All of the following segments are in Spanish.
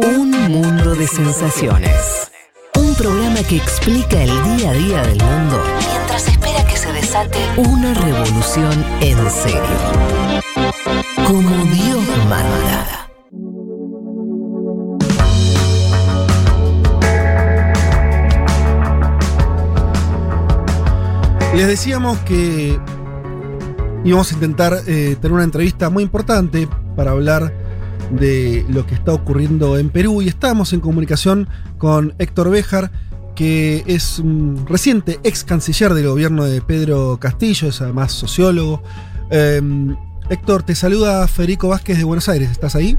Un mundo de sensaciones. Un programa que explica el día a día del mundo mientras espera que se desate una revolución en serio. Como Dios manda. Les decíamos que íbamos a intentar eh, tener una entrevista muy importante para hablar de lo que está ocurriendo en Perú y estamos en comunicación con Héctor Béjar, que es un reciente ex canciller del gobierno de Pedro Castillo, es además sociólogo. Eh, Héctor, te saluda Federico Vázquez de Buenos Aires, ¿estás ahí?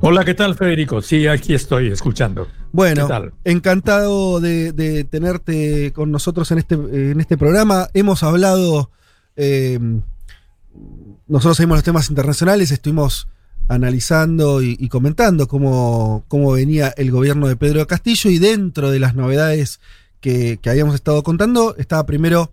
Hola, ¿qué tal Federico? Sí, aquí estoy escuchando. Bueno, encantado de, tenerte con nosotros en este, en este programa. Hemos hablado, eh, nosotros seguimos los temas internacionales, estuvimos analizando y, comentando cómo, cómo, venía el gobierno de Pedro Castillo y dentro de las novedades que, habíamos estado contando estaba primero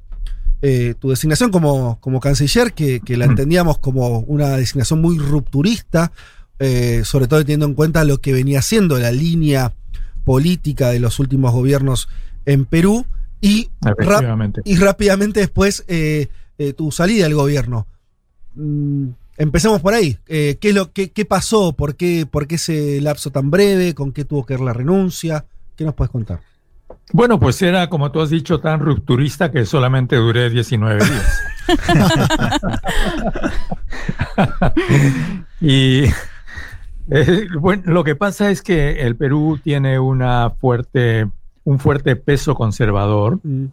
eh, tu designación como, como canciller, que, que la mm. entendíamos como una designación muy rupturista eh, sobre todo teniendo en cuenta lo que venía siendo la línea política de los últimos gobiernos en Perú y, y rápidamente después eh, tu salida del gobierno. Mm, empecemos por ahí. ¿qué, es lo, qué, pasó? ¿Por qué, ¿Por qué ese lapso tan breve? ¿Con qué tuvo que ver la renuncia? ¿Qué nos puedes contar? Bueno, pues era, como tú has dicho, tan rupturista que solamente duré 19 días. y eh, bueno, lo que pasa es que el Perú tiene una fuerte, un fuerte peso conservador, mm.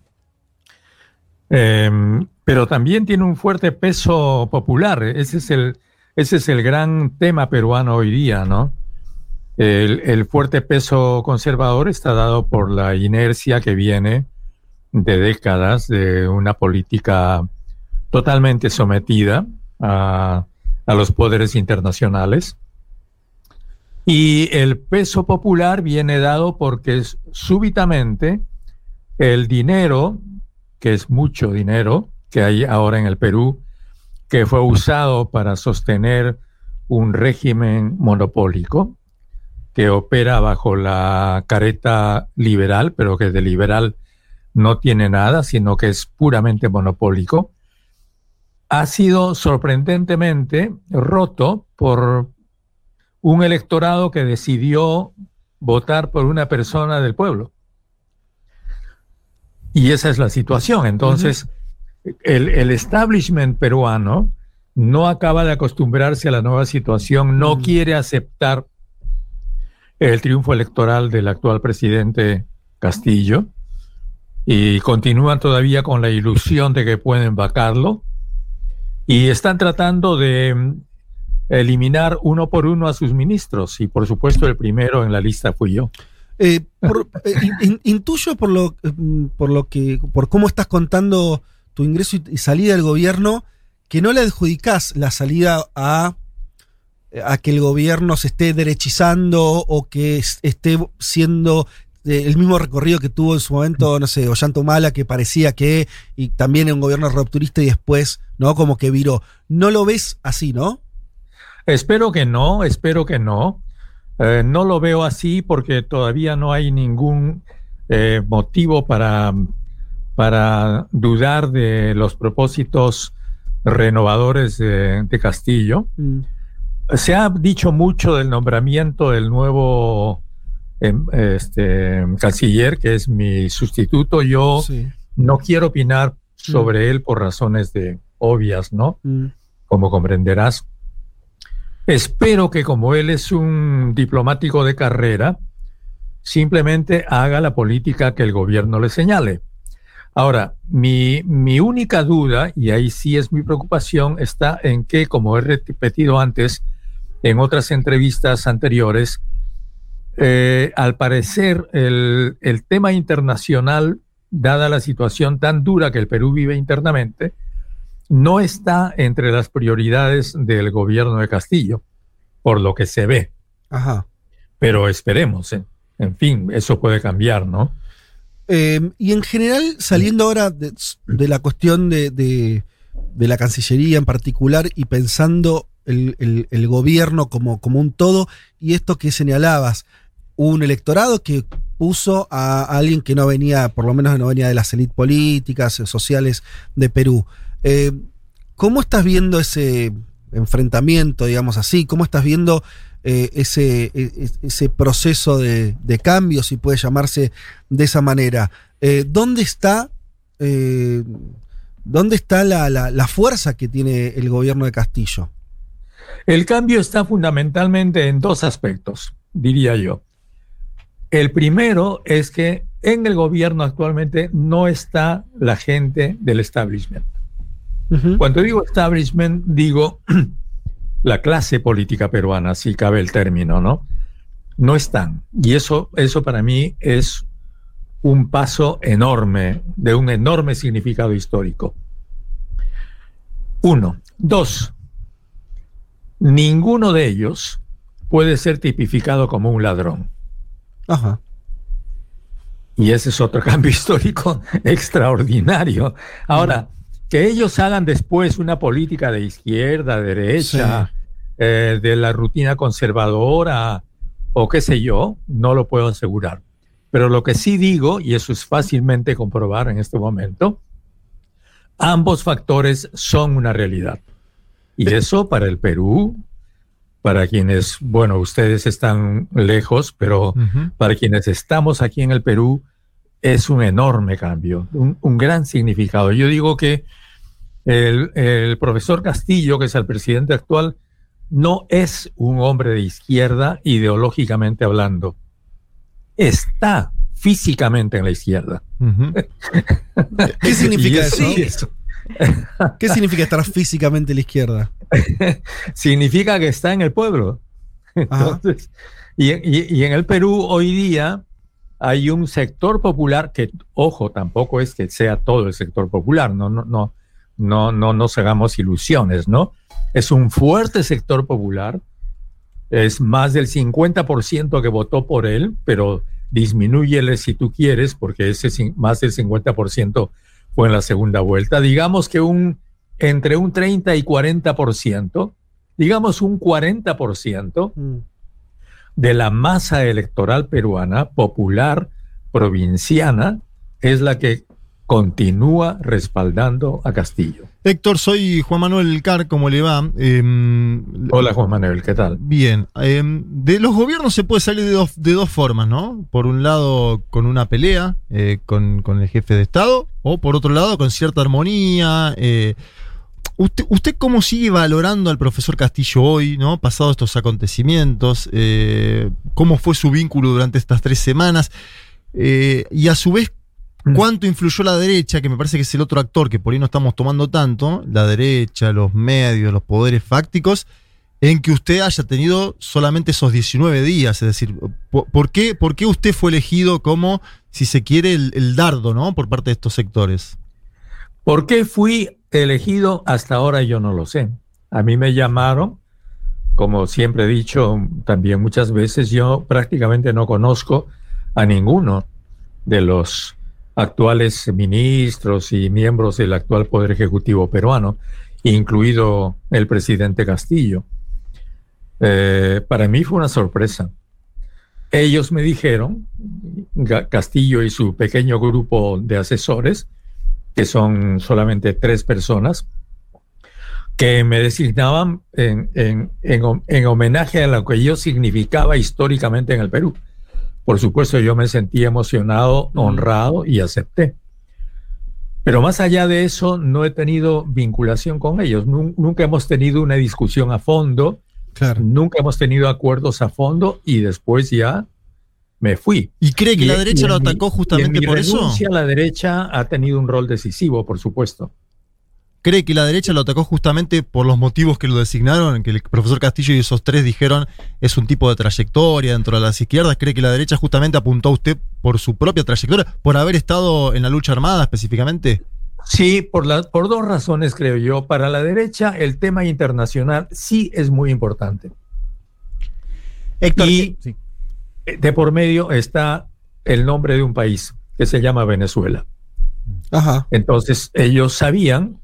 Em, pero también tiene un fuerte peso popular. Ese es el, ese es el gran tema peruano hoy día, ¿no? El, el, fuerte peso conservador está dado por la inercia que viene de décadas de una política totalmente sometida a, a los poderes internacionales y el peso popular viene dado porque súbitamente el dinero, que es mucho dinero que hay ahora en el Perú, que fue usado para sostener un régimen monopólico que opera bajo la careta liberal, pero que de liberal no tiene nada, sino que es puramente monopólico, ha sido sorprendentemente roto por un electorado que decidió votar por una persona del pueblo. Y esa es la situación. Entonces, el, establishment peruano no acaba de acostumbrarse a la nueva situación, no quiere aceptar el triunfo electoral del actual presidente Castillo y continúan todavía con la ilusión de que pueden vacarlo y están tratando de eliminar uno por uno a sus ministros y por supuesto el primero en la lista fui yo. Eh, eh, intuyo por lo, mm, por lo que, por cómo estás contando tu ingreso y, salida del gobierno, que no le adjudicás la salida a, a que el gobierno se esté derechizando o que esté siendo eh, el mismo recorrido que tuvo en su momento, no sé, Ollanta Mala, que parecía que, y también un gobierno rupturista y después, ¿no? Como que viró. No lo ves así, ¿no? Espero que no, espero que no. Eh, no lo veo así porque todavía no hay ningún eh, motivo para, para dudar de los propósitos renovadores de, Castillo. Mm. Se ha dicho mucho del nombramiento del nuevo em, este, canciller, que es mi sustituto. Yo no quiero opinar sobre mm. él por razones de obvias, ¿no? Mm. Como comprenderás. Espero que como él es un diplomático de carrera, simplemente haga la política que el gobierno le señale. Ahora, mi, mi, única duda, y ahí sí es mi preocupación, está en que, como he repetido antes en otras entrevistas anteriores, eh, al parecer el, el tema internacional, dada la situación tan dura que el Perú vive internamente, no está entre las prioridades del gobierno de Castillo, por lo que se ve. Ajá. Pero esperemos, ¿eh? en fin, eso puede cambiar, ¿no? Em, y en general, saliendo ahora de, la cuestión de, la Cancillería en particular y pensando el, el, gobierno como, como un todo y esto que señalabas, un electorado que puso a alguien que no venía, por lo menos no venía de las élites políticas, sociales de Perú. Eh, ¿Cómo estás viendo ese enfrentamiento, digamos así? ¿Cómo estás viendo eh, ese, e, ese, proceso de, cambio, si puede llamarse de esa manera? Eh, ¿Dónde está, dónde está la fuerza que tiene el gobierno de Castillo? El cambio está fundamentalmente en dos aspectos, diría yo. El primero es que en el gobierno actualmente no está la gente del establishment. Cuando digo establishment, digo la clase política peruana, si cabe el término, ¿no? No están. Y eso, eso para mí es un paso enorme, de un enorme significado histórico. Uno. Dos. Ninguno de ellos puede ser tipificado como un ladrón. Ajá. Y ese es otro cambio histórico extraordinario. Ahora, que ellos hagan después una política de izquierda, derecha, eh, de la rutina conservadora o qué sé yo, no lo puedo asegurar. Pero lo que sí digo, y eso es fácilmente comprobar en este momento, ambos factores son una realidad. Y eso para el Perú, para quienes, bueno, ustedes están lejos, pero para quienes estamos aquí en el Perú, es un enorme cambio, un, gran significado. Yo digo que el, profesor Castillo, que es el presidente actual, no es un hombre de izquierda ideológicamente hablando. Está físicamente en la izquierda. ¿Qué significa eso? ¿Qué significa estar físicamente a la izquierda? significa que está en el pueblo. Entonces, y, en el Perú hoy día hay un sector popular que, ojo, tampoco es que sea todo el sector popular, no, no, no, no, no nos hagamos ilusiones, ¿no? Es un fuerte sector popular, es más del 50% que votó por él, pero disminúyele si tú quieres, porque ese más del 50% fue en la segunda vuelta. Digamos que un entre un 30 y 40%, digamos un 40% mm. De la masa electoral peruana, popular, provinciana, es la que continúa respaldando a Castillo. Héctor, soy Juan Manuel Car, ¿cómo le va? Em, Hola Juan Manuel, ¿qué tal? Bien, em, de los gobiernos se puede salir de dos, de dos formas, ¿no? Por un lado, con una pelea eh, con, con, el jefe de Estado, o por otro lado, con cierta armonía. ¿Usted, cómo sigue valorando al profesor Castillo hoy, ¿no? Pasados estos acontecimientos, eh, cómo fue su vínculo durante estas tres semanas, eh, y a su vez, cuánto influyó la derecha, que me parece que es el otro actor que por ahí no estamos tomando tanto, la derecha, los medios, los poderes fácticos, en que usted haya tenido solamente esos 19 días, es decir, ¿por, qué, por qué usted fue elegido como, si se quiere, el, el dardo, ¿no? Por parte de estos sectores. ¿Por qué fui elegido? Hasta ahora yo no lo sé. A mí me llamaron, como siempre he dicho también muchas veces, yo prácticamente no conozco a ninguno de los actuales ministros y miembros del actual Poder Ejecutivo peruano, incluido el presidente Castillo. Eh, para mí fue una sorpresa. Ellos me dijeron, Castillo y su pequeño grupo de asesores, que son solamente tres personas, que me designaban en, en, en, homenaje a lo que yo significaba históricamente en el Perú. Por supuesto, yo me sentí emocionado, honrado y acepté. Pero más allá de eso, no he tenido vinculación con ellos. Nunca hemos tenido una discusión a fondo. Nunca hemos tenido acuerdos a fondo y después ya me fui. ¿Y cree que la derecha lo atacó justamente por eso? La derecha ha tenido un rol decisivo, por supuesto. ¿Cree que la derecha lo atacó justamente por los motivos que lo designaron? Que el profesor Castillo y esos tres dijeron es un tipo de trayectoria dentro de las izquierdas. ¿Cree que la derecha justamente apuntó a usted por su propia trayectoria, por haber estado en la lucha armada específicamente? Sí, por, la, por dos razones creo yo. Para la derecha el tema internacional sí es muy importante. Héctor, sí de por medio está el nombre de un país que se llama Venezuela. Ajá. Entonces ellos sabían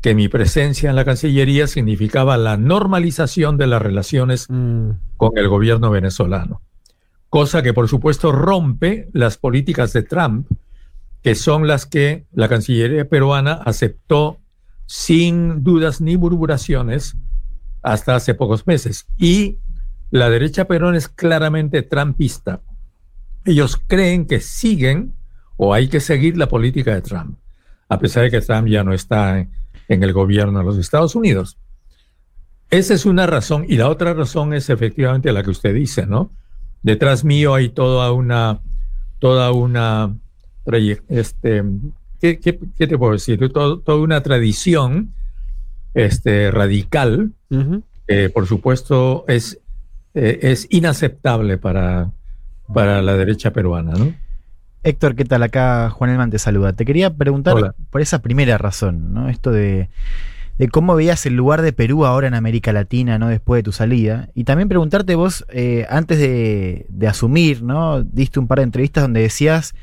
que mi presencia en la Cancillería significaba la normalización de las relaciones Mm. con el gobierno venezolano. Cosa que por supuesto rompe las políticas de Trump, que son las que la Cancillería peruana aceptó sin dudas ni murmuraciones hasta hace pocos meses. Y la derecha peruana es claramente trumpista. Ellos creen que siguen o hay que seguir la política de Trump, a pesar de que Trump ya no está en, en el gobierno de los Estados Unidos. Esa es una razón. Y la otra razón es efectivamente la que usted dice, ¿no? Detrás mío hay toda una, toda una, este, ¿qué, qué- qué te puedo decir? Todo- toda una tradición este, radical, que por supuesto es, eh, es inaceptable para, para la derecha peruana, ¿no? Héctor, ¿qué tal? Acá Juan Elman te saluda. Te quería preguntar Hola. por esa primera razón, ¿no? Esto de, de cómo veías el lugar de Perú ahora en América Latina, ¿no? Después de tu salida. Y también preguntarte vos, eh, antes de, de asumir, ¿no? Diste un par de entrevistas donde decías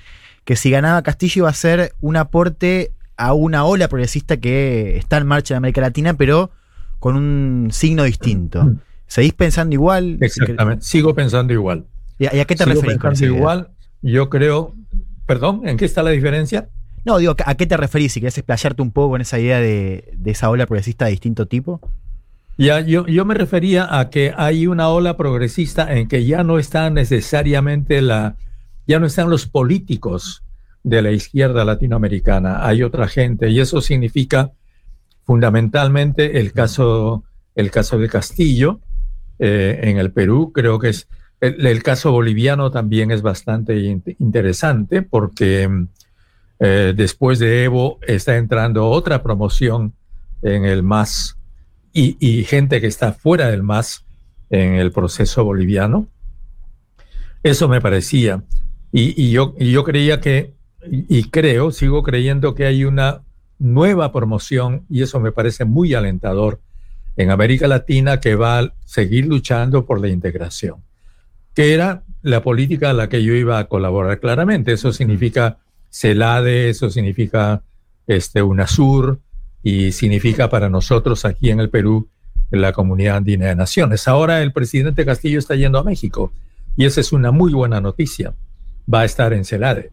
que si ganaba Castillo iba a ser un aporte a una ola progresista que está en marcha en América Latina, pero con un signo distinto. ¿Seguís pensando igual? Exactamente. Sigo pensando igual. ¿Y a, qué te Sigo referís pensando igual. Yo creo, perdón, ¿en qué está la diferencia? No, digo, ¿a qué te referís? Si querés explayarte un poco en esa idea de, de esa ola progresista de distinto tipo. Ya, yo, yo me refería a que hay una ola progresista en que ya no está necesariamente la, ya no están los políticos de la izquierda latinoamericana, hay otra gente, y eso significa fundamentalmente el caso, el caso de Castillo eh, en el Perú, creo que es el, caso boliviano también es bastante in- interesante porque eh, después de Evo está entrando otra promoción en el MAS y, gente que está fuera del MAS en el proceso boliviano. Eso me parecía. Y, y yo, y yo creía que, y creo, sigo creyendo que hay una nueva promoción, y eso me parece muy alentador, en América Latina que va a seguir luchando por la integración, que era la política a la que yo iba a colaborar claramente. Eso significa CELADE, eso significa este, UNASUR, y significa para nosotros aquí en el Perú la Comunidad Andina de Naciones. Ahora el presidente Castillo está yendo a México y esa es una muy buena noticia. Va a estar en CELADE.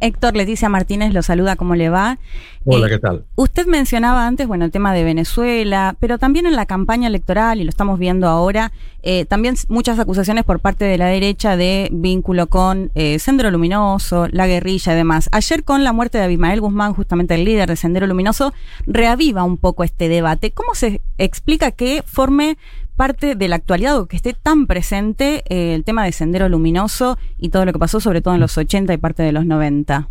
Héctor Leticia Martínez lo saluda, ¿cómo le va? Hola, Eh, ¿qué tal? Usted mencionaba antes, bueno, el tema de Venezuela, pero también en la campaña electoral, y lo estamos viendo ahora, eh, también muchas acusaciones por parte de la derecha de vínculo con eh, Sendero Luminoso, la guerrilla y demás. Ayer con la muerte de Abimael Guzmán, justamente el líder de Sendero Luminoso, reaviva un poco este debate. ¿Cómo se explica que forme parte de la actualidad o que esté tan presente eh, el tema de Sendero Luminoso y todo lo que pasó, sobre todo en los 80 y parte de los 90?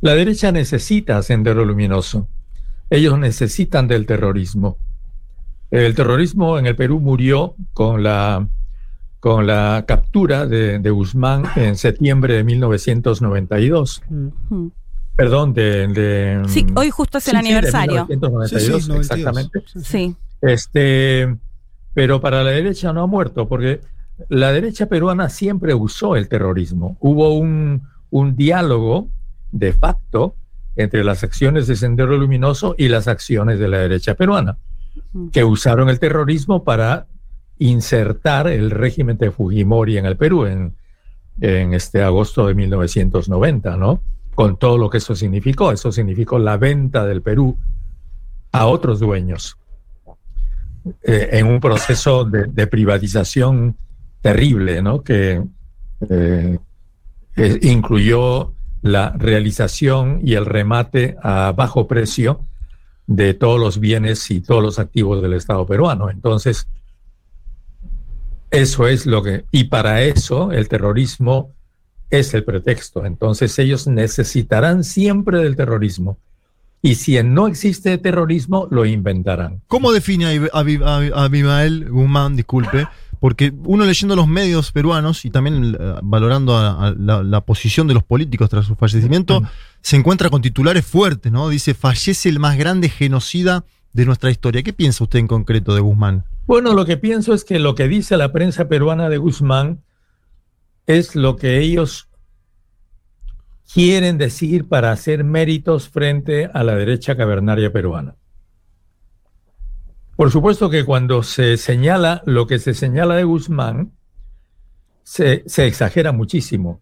La derecha necesita Sendero Luminoso. Ellos necesitan del terrorismo. El terrorismo en el Perú murió con la, con la captura de, de Guzmán en septiembre de 1992. Mm. Hmm. Perdón, de... de- Sí, hoy justo es el sí, sí, de aniversario. 1992, Sí, sí, 92. exactamente. Sí. Este, pero para la derecha no ha muerto, porque la derecha peruana siempre usó el terrorismo. Hubo un, un diálogo de facto entre las acciones de Sendero Luminoso y las acciones de la derecha peruana, que usaron el terrorismo para insertar el régimen de Fujimori en el Perú en, en este agosto de 1990, ¿no? Con todo lo que eso significó. Eso significó la venta del Perú a otros dueños eh, en un proceso de, privatización terrible, ¿no? Que eh, eh, incluyó la realización y el remate a bajo precio de todos los bienes y todos los activos del Estado peruano. Entonces, eso es lo que... Y para eso el terrorismo es el pretexto. Entonces ellos necesitarán siempre del terrorismo. Y si no existe terrorismo, lo inventarán. ¿Cómo define a, Abimael Guzmán, disculpe? Porque uno leyendo los medios peruanos y también eh, valorando a- a la, la posición de los políticos tras su fallecimiento, Mm. se encuentra con titulares fuertes, ¿no? Dice, fallece el más grande genocida de nuestra historia. ¿Qué piensa usted en concreto de Guzmán? Bueno, lo que pienso es que lo que dice la prensa peruana de Guzmán es lo que ellos quieren decir para hacer méritos frente a la derecha cavernaria peruana. Por supuesto que cuando se señala lo que se señala de Guzmán, se, se exagera muchísimo,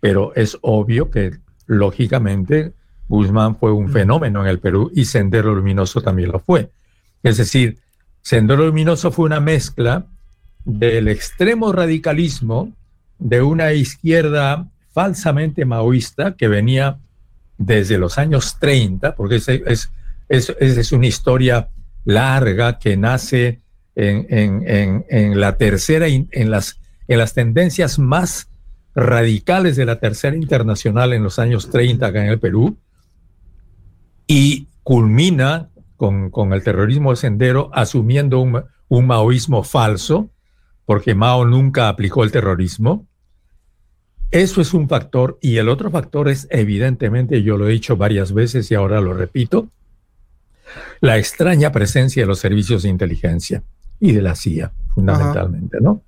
pero es obvio que lógicamente Guzmán fue un fenómeno en el Perú y Sendero Luminoso también lo fue. Es decir, Sendero Luminoso fue una mezcla del extremo radicalismo de una izquierda falsamente maoísta que venía desde los años 30, porque es, es, es, es una historia larga que nace en, en, en, la tercera, en las, en las tendencias más radicales de la tercera internacional en los años 30 acá en el Perú, y culmina con, con el terrorismo de sendero asumiendo un, un maoísmo falso, porque Mao nunca aplicó el terrorismo. Eso es un factor. Y el otro factor es, evidentemente, yo lo he dicho varias veces y ahora lo repito, la extraña presencia de los servicios de inteligencia y de la CIA, fundamentalmente, ¿no?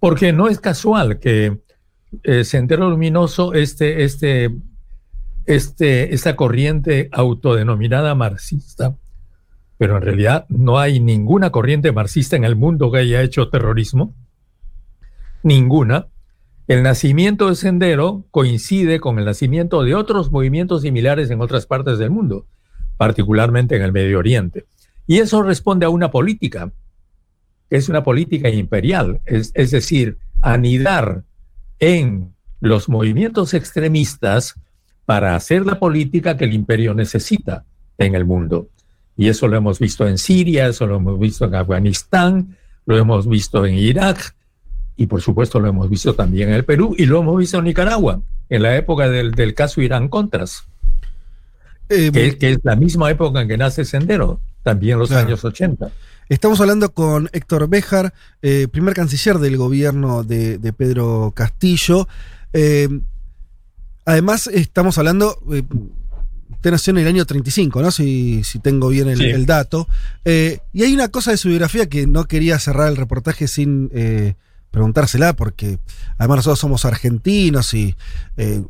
Porque no es casual que eh, Sendero Luminoso, este, este, este, esta corriente autodenominada marxista, pero en realidad no hay ninguna corriente marxista en el mundo que haya hecho terrorismo, ninguna. El nacimiento de Sendero coincide con el nacimiento de otros movimientos similares en otras partes del mundo particularmente en el Medio Oriente. Y eso responde a una política, que es una política imperial, es, es decir, anidar en los movimientos extremistas para hacer la política que el imperio necesita en el mundo. Y eso lo hemos visto en Siria, eso lo hemos visto en Afganistán, lo hemos visto en Irak y por supuesto lo hemos visto también en el Perú y lo hemos visto en Nicaragua, en la época del, del caso Irán-Contras. Eh, que, es la misma época en que nace Sendero, también los años 80. Estamos hablando con Héctor Béjar, eh, primer canciller del gobierno de, Pedro Castillo. Eh, además, estamos hablando, usted nació en el año 35, ¿no? Si, si tengo bien el, dato. y hay una cosa de su biografía que no quería cerrar el reportaje sin preguntársela, porque además nosotros somos argentinos y eh,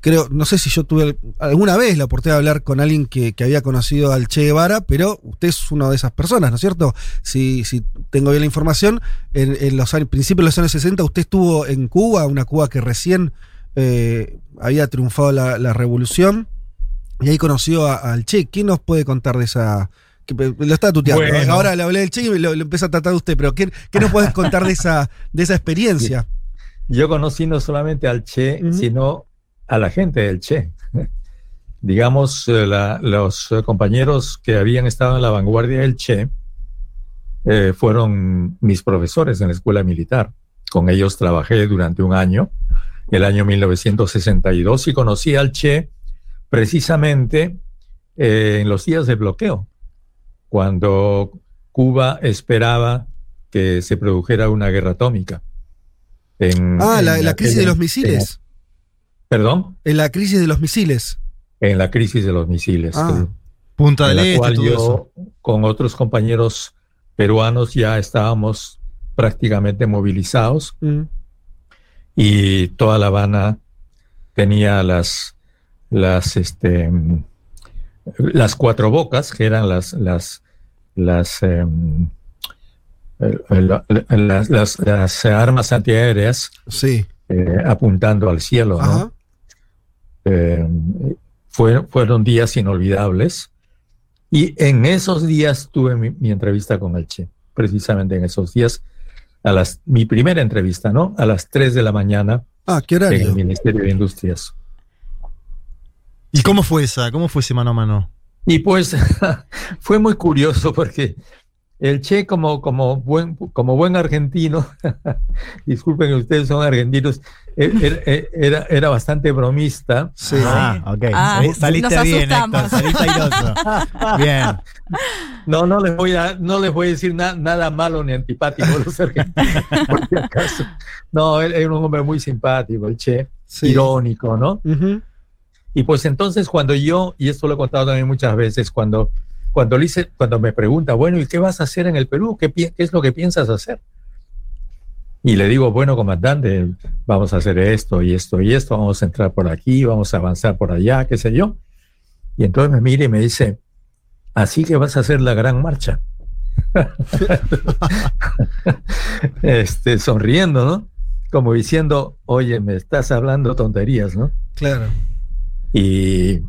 creo, no sé si yo tuve alguna vez la oportunidad de hablar con alguien que, había conocido al Che Guevara, pero usted es una de esas personas, ¿no es cierto? Si, si tengo bien la información, en, los años, principios de los años 60 usted estuvo en Cuba, una Cuba que recién eh, había triunfado la, revolución, y ahí conoció al Che. ¿Quién nos puede contar de esa lo está tuteando. Ahora le hablé del Che y lo, lo empieza a tratar de usted, pero ¿qué, qué nos puedes contar de esa, de esa experiencia? Yo conocí no solamente al Che, sino a la gente del Che. Digamos, eh, los compañeros que habían estado en la vanguardia del Che eh, fueron mis profesores en la escuela militar. Con ellos trabajé durante un año, el año 1962, y conocí al Che precisamente eh, en los días de bloqueo cuando Cuba esperaba que se produjera una guerra atómica. ah, la, crisis de los misiles. ¿Perdón? En la crisis de los misiles. En la crisis de los misiles. Ah. Punta del Este, todo yo, con otros compañeros peruanos, ya estábamos prácticamente movilizados. Mm. Y toda La Habana tenía las, las, este, las cuatro bocas, que eran las, las, las, em, las, las, armas antiaéreas, sí. Eh, apuntando al cielo. ¿no? Em, fueron días inolvidables. Y en esos días tuve mi, entrevista con el Che, precisamente en esos días, a las, mi primera entrevista, ¿no? A las 3 de la mañana. Ah, ¿qué En el Ministerio de Industrias. ¿Y cómo fue esa? ¿Cómo fue ese mano a mano? Y pues fue muy curioso porque el Che como, como, buen, como buen argentino, disculpen que ustedes son argentinos, e, er, e, era, era, bastante bromista. Sí. Ah, ok. Ah, saliste bien, Héctor, saliste airoso. bien. No, no les voy a, no les voy a decir nada malo ni antipático a los argentinos, por si acaso. No, él era un hombre muy simpático, el Che, irónico, ¿no? Y pues entonces cuando yo, y esto lo he contado también muchas veces, cuando, cuando, cuando me pregunta, bueno, ¿y qué vas a hacer en el Perú? ¿Qué, ¿Qué, es lo que piensas hacer? Y le digo, bueno, comandante, vamos a hacer esto y esto y esto, vamos a entrar por aquí, vamos a avanzar por allá, qué sé yo. Y entonces me mira y me dice, así que vas a hacer la gran marcha. este, sonriendo, ¿no? Como diciendo, oye, me estás hablando tonterías, ¿no? Claro. Y,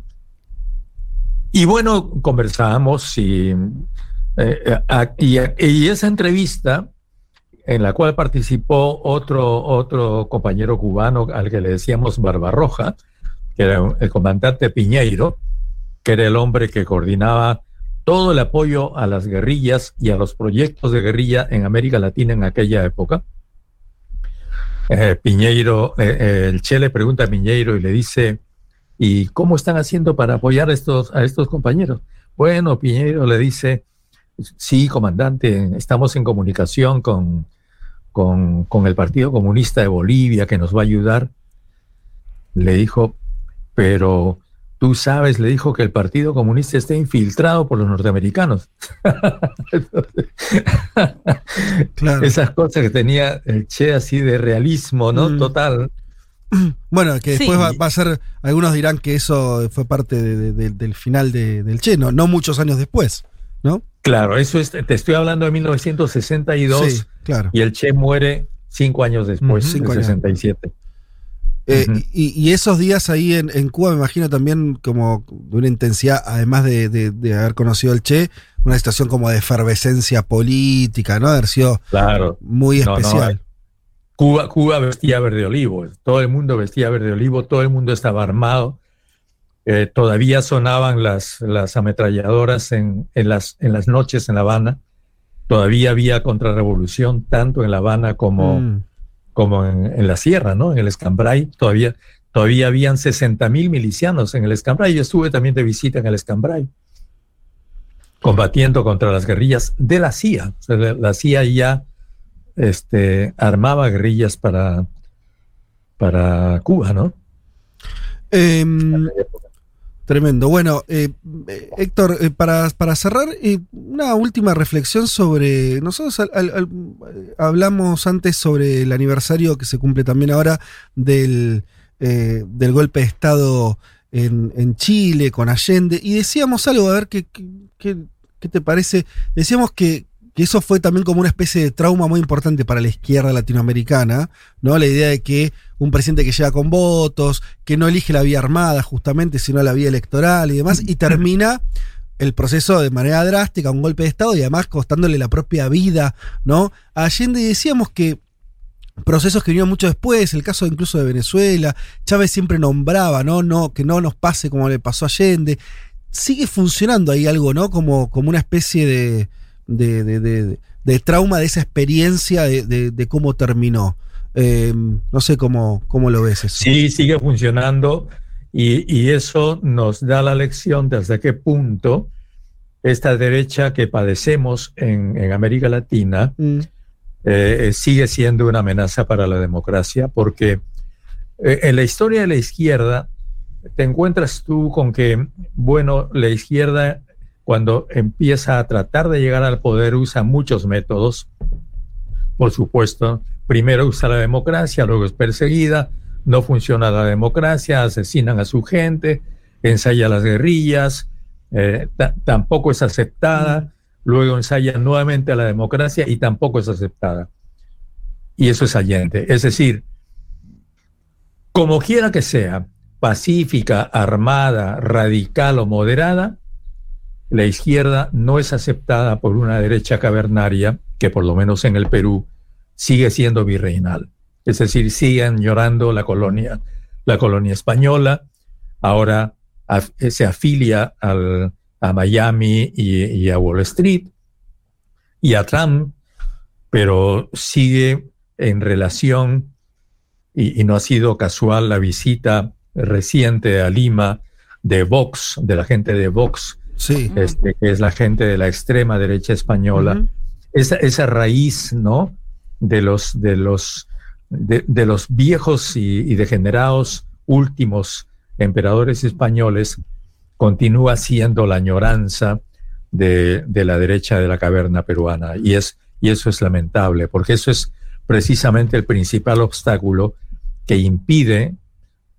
y bueno, conversamos y, eh, y, y esa entrevista en la cual participó otro, otro compañero cubano al que le decíamos Barbarroja, que era el comandante Piñeiro, que era el hombre que coordinaba todo el apoyo a las guerrillas y a los proyectos de guerrilla en América Latina en aquella época. Eh, Piñeiro, eh, el Che le pregunta a Piñeiro y le dice, ¿y cómo están haciendo para apoyar a estos, a estos compañeros? Bueno, Piñeiro le dice, sí, comandante, estamos en comunicación con, con, con el Partido Comunista de Bolivia que nos va a ayudar. Le dijo, pero Tú sabes, le dijo que el Partido Comunista está infiltrado por los norteamericanos. claro. Esas cosas que tenía el Che así de realismo, ¿no? Mm. Total. Bueno, que después va, a ser, algunos dirán que eso fue parte del final del Che, no, no muchos años después, ¿no? Claro, eso es, te estoy hablando de 1962 sí, claro. y el Che muere cinco años después, en 67. Eh, y, esos días ahí en, Cuba me imagino también como de una intensidad, además de, haber conocido al Che, una situación como de efervescencia política, ¿no? Haber sido claro. muy especial. Cuba, Cuba vestía verde olivo, todo el mundo vestía verde olivo, todo el mundo estaba armado. Eh, todavía sonaban las, las ametralladoras en, en, las, en las noches en La Habana. Todavía había contrarrevolución, tanto en La Habana como, mm como en, la sierra, ¿no? En el Escambray todavía, todavía habían 60 mil milicianos en el Escambray. Yo estuve también de visita en el Escambray, combatiendo contra las guerrillas de la CIA. la CIA ya este, armaba guerrillas para, para Cuba, ¿no? Eh, Tremendo. Bueno, eh, eh, Héctor, eh, para, para, cerrar, una última reflexión sobre. Nosotros hablamos antes sobre el aniversario que se cumple también ahora del, del golpe de Estado en, en, Chile con Allende y decíamos algo, a ver qué, qué, qué te parece. Decíamos que, que eso fue también como una especie de trauma muy importante para la izquierda latinoamericana, ¿no? La idea de que un presidente que llega con votos, que no elige la vía armada justamente, sino la vía electoral y demás, y termina el proceso de manera drástica, un golpe de Estado y además costándole la propia vida, ¿no? A Allende decíamos que procesos que vinieron mucho después, el caso incluso de Venezuela, Chávez siempre nombraba, ¿no? no que no nos pase como le pasó a Allende. Sigue funcionando ahí algo, ¿no? Como, como una especie de, de, de, de, trauma de esa experiencia de, cómo terminó. Eh, no sé cómo, cómo lo ves eso. Sí, sigue funcionando y, y, eso nos da la lección de hasta qué punto esta derecha que padecemos en, en América Latina mm. eh, sigue siendo una amenaza para la democracia porque eh, en la historia de la izquierda te encuentras tú con que, bueno, la izquierda cuando empieza a tratar de llegar al poder usa muchos métodos. Por supuesto, primero usa la democracia, luego es perseguida, no funciona la democracia, asesinan a su gente, ensaya las guerrillas, eh, tampoco es aceptada, luego ensaya nuevamente a la democracia y tampoco es aceptada. Y eso es Allende. Es decir, como quiera que sea, pacífica, armada, radical o moderada, la izquierda no es aceptada por una derecha cavernaria que por lo menos en el Perú sigue siendo virreinal. Es decir, siguen llorando la colonia, la colonia española, ahora se afilia a Miami y, a Wall Street y a Trump, pero sigue en relación, y, y no ha sido casual la visita reciente a Lima de Vox, de la gente de Vox, sí. este, que es la gente de la extrema derecha española, esa, esa, raíz, ¿no? De los, de los, de, los viejos y, degenerados últimos emperadores españoles continúa siendo la añoranza de, de, la derecha de la caverna peruana. Y, es, y eso es lamentable, porque eso es precisamente el principal obstáculo que impide,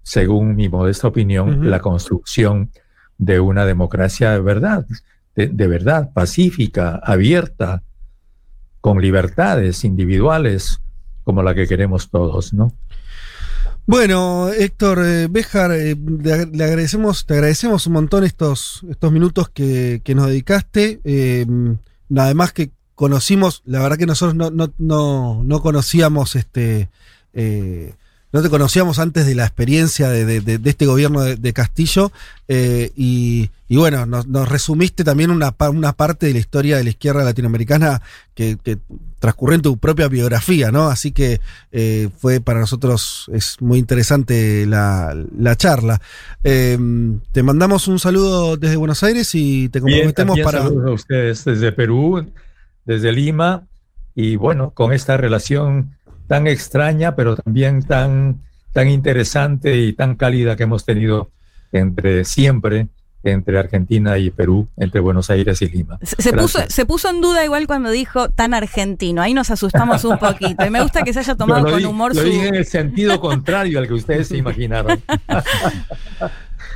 según mi modesta opinión, la construcción de una democracia de verdad, de, de verdad, pacífica, abierta, con libertades individuales, como la que queremos todos, ¿no? Bueno, Héctor eh, Béjar, eh, le agradecemos, te agradecemos un montón estos, estos minutos que, que nos dedicaste. Eh, además que conocimos, la verdad que nosotros no, no, no, no conocíamos este. eh, no te conocíamos antes de la experiencia de, de- de- de este gobierno de, Castillo eh, y, y bueno, nos, nos resumiste también una, pa- una parte de la historia de la izquierda latinoamericana que, que transcurrió en tu propia biografía, ¿no? Así que eh, fue para nosotros es muy interesante la, la charla. Eh, te mandamos un saludo desde Buenos Aires y te Bien, comprometemos también para... saludos a ustedes desde Perú, desde Lima, y bueno, con esta relación tan extraña, pero también tan, tan interesante y tan cálida que hemos tenido entre siempre, entre Argentina y Perú, entre Buenos Aires y Lima. Se, puso, se puso en duda igual cuando dijo tan argentino. Ahí nos asustamos un poquito. Y me gusta que se haya tomado con di- humor lo su. dije en el sentido contrario al que ustedes se imaginaron.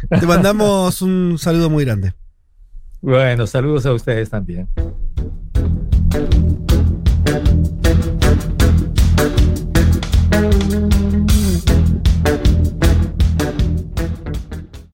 Te mandamos un saludo muy grande. Bueno, saludos a ustedes también.